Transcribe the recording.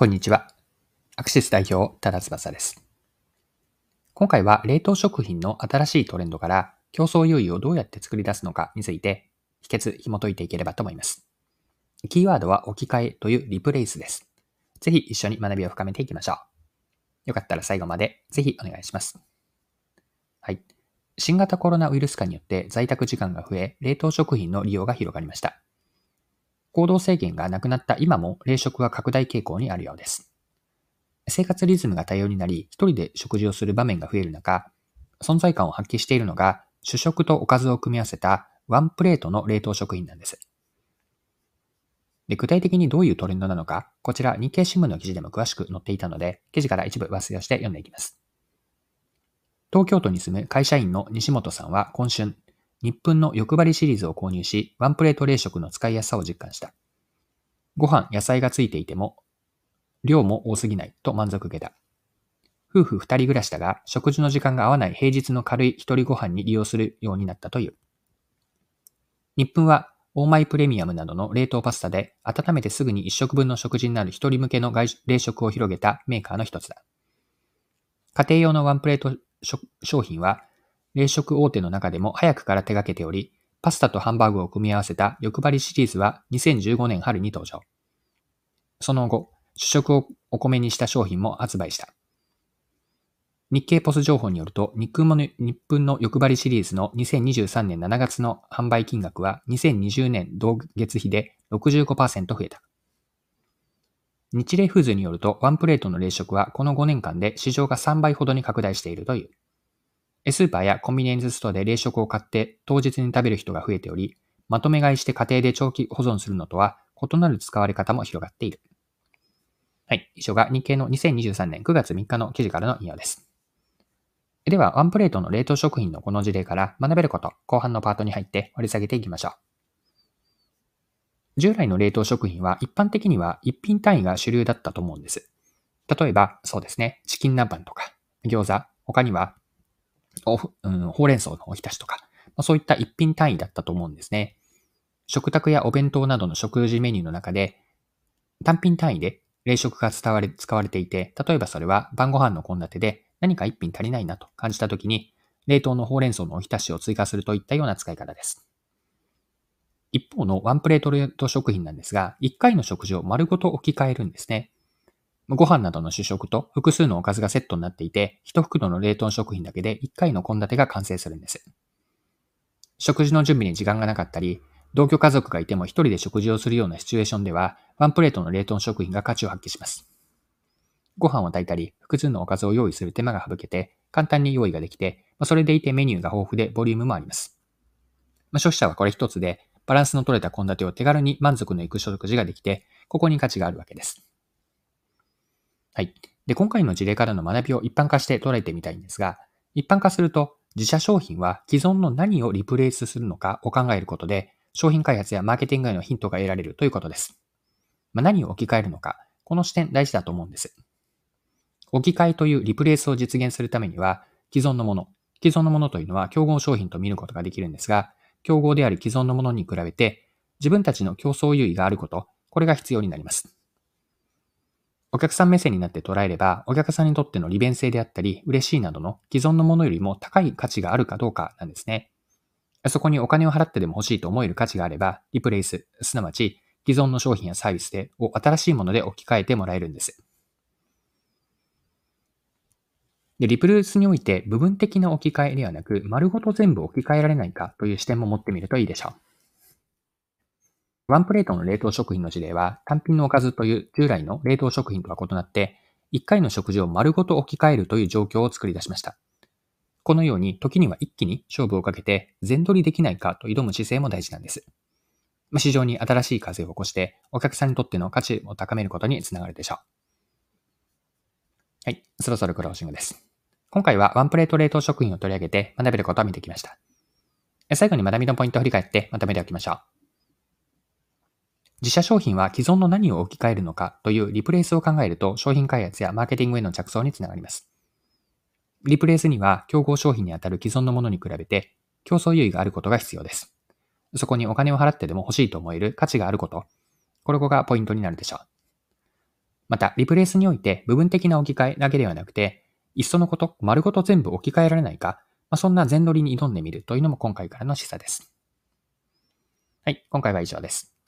こんにちは。アクシス代表、多田翼です。今回は冷凍食品の新しいトレンドから競争優位をどうやって作り出すのかについて秘訣紐解いていければと思います。キーワードは置き換えというリプレイスです。ぜひ一緒に学びを深めていきましょう。よかったら最後までぜひお願いします。はい。新型コロナウイルス化によって在宅時間が増え、冷凍食品の利用が広がりました。行動制限がなくなった今も冷食は拡大傾向にあるようです。生活リズムが多様になり、一人で食事をする場面が増える中、存在感を発揮しているのが、主食とおかずを組み合わせたワンプレートの冷凍食品なんです。で具体的にどういうトレンドなのか、こちら日経新聞の記事でも詳しく載っていたので、記事から一部抜粋をして読んでいきます。東京都に住む会社員の西本さんは今春、日本の欲張りシリーズを購入し、ワンプレート冷食の使いやすさを実感した。ご飯、野菜がついていても、量も多すぎないと満足げだ。夫婦二人暮らしだが、食事の時間が合わない平日の軽い一人ご飯に利用するようになったという。日本は、オーマイプレミアムなどの冷凍パスタで、温めてすぐに一食分の食事になる一人向けの外冷食を広げたメーカーの一つだ。家庭用のワンプレート商品は、冷食大手の中でも早くから手掛けており、パスタとハンバーグを組み合わせた欲張りシリーズは2015年春に登場。その後、主食をお米にした商品も発売した。日経ポス情報によると、日本の欲張りシリーズの2023年7月の販売金額は2020年同月比で65%増えた。日霊フーズによると、ワンプレートの冷食はこの5年間で市場が3倍ほどに拡大しているという。スーパーやコンビニエンスストアで冷食を買って当日に食べる人が増えており、まとめ買いして家庭で長期保存するのとは異なる使われ方も広がっている。はい。以上が日経の2023年9月3日の記事からの引用です。では、ワンプレートの冷凍食品のこの事例から学べること、後半のパートに入って割り下げていきましょう。従来の冷凍食品は一般的には一品単位が主流だったと思うんです。例えば、そうですね、チキン南蛮とか、餃子、他にはうん、ほうれん草のおひたしとか、まあ、そういった一品単位だったと思うんですね。食卓やお弁当などの食事メニューの中で、単品単位で冷食が伝われ使われていて、例えばそれは晩ご飯の献立で何か一品足りないなと感じたときに、冷凍のほうれん草のおひたしを追加するといったような使い方です。一方のワンプレート冷凍食品なんですが、一回の食事を丸ごと置き換えるんですね。ご飯などの主食と複数のおかずがセットになっていて、一袋の冷凍食品だけで1回の献立が完成するんです。食事の準備に時間がなかったり、同居家族がいても一人で食事をするようなシチュエーションでは、ワンプレートの冷凍食品が価値を発揮します。ご飯を炊いたり、複数のおかずを用意する手間が省けて、簡単に用意ができて、それでいてメニューが豊富でボリュームもあります。ま、消費者はこれ一つで、バランスの取れた献立を手軽に満足のいく食事ができて、ここに価値があるわけです。はい。で、今回の事例からの学びを一般化して捉えてみたいんですが、一般化すると、自社商品は既存の何をリプレイスするのかを考えることで、商品開発やマーケティングへのヒントが得られるということです。まあ、何を置き換えるのか、この視点大事だと思うんです。置き換えというリプレイスを実現するためには、既存のもの、既存のものというのは競合商品と見ることができるんですが、競合である既存のものに比べて、自分たちの競争優位があること、これが必要になります。お客さん目線になって捉えれば、お客さんにとっての利便性であったり、嬉しいなどの既存のものよりも高い価値があるかどうかなんですね。そこにお金を払ってでも欲しいと思える価値があれば、リプレイス、すなわち既存の商品やサービスでを新しいもので置き換えてもらえるんです。で、リプレイスにおいて部分的な置き換えではなく、丸ごと全部置き換えられないかという視点も持ってみるといいでしょう。ワンプレートの冷凍食品の事例は、単品のおかずという従来の冷凍食品とは異なって、1回の食事を丸ごと置き換えるという状況を作り出しました。このように、時には一気に勝負をかけて、全取りできないかと挑む姿勢も大事なんです。市場に新しい風を起こして、お客さんにとっての価値を高めることにつながるでしょう。はい、そろそろクロージングです。今回はワンプレート冷凍食品を取り上げて学べることを見てきました。最後に学びのポイントを振り返ってまとめておきましょう。自社商品は既存の何を置き換えるのかというリプレイスを考えると商品開発やマーケティングへの着想につながります。リプレイスには競合商品にあたる既存のものに比べて競争優位があることが必要です。そこにお金を払ってでも欲しいと思える価値があること、これがポイントになるでしょう。また、リプレイスにおいて部分的な置き換えだけではなくて、いっそのこと、丸ごと全部置き換えられないか、まあ、そんな全乗りに挑んでみるというのも今回からの示唆です。はい、今回は以上です。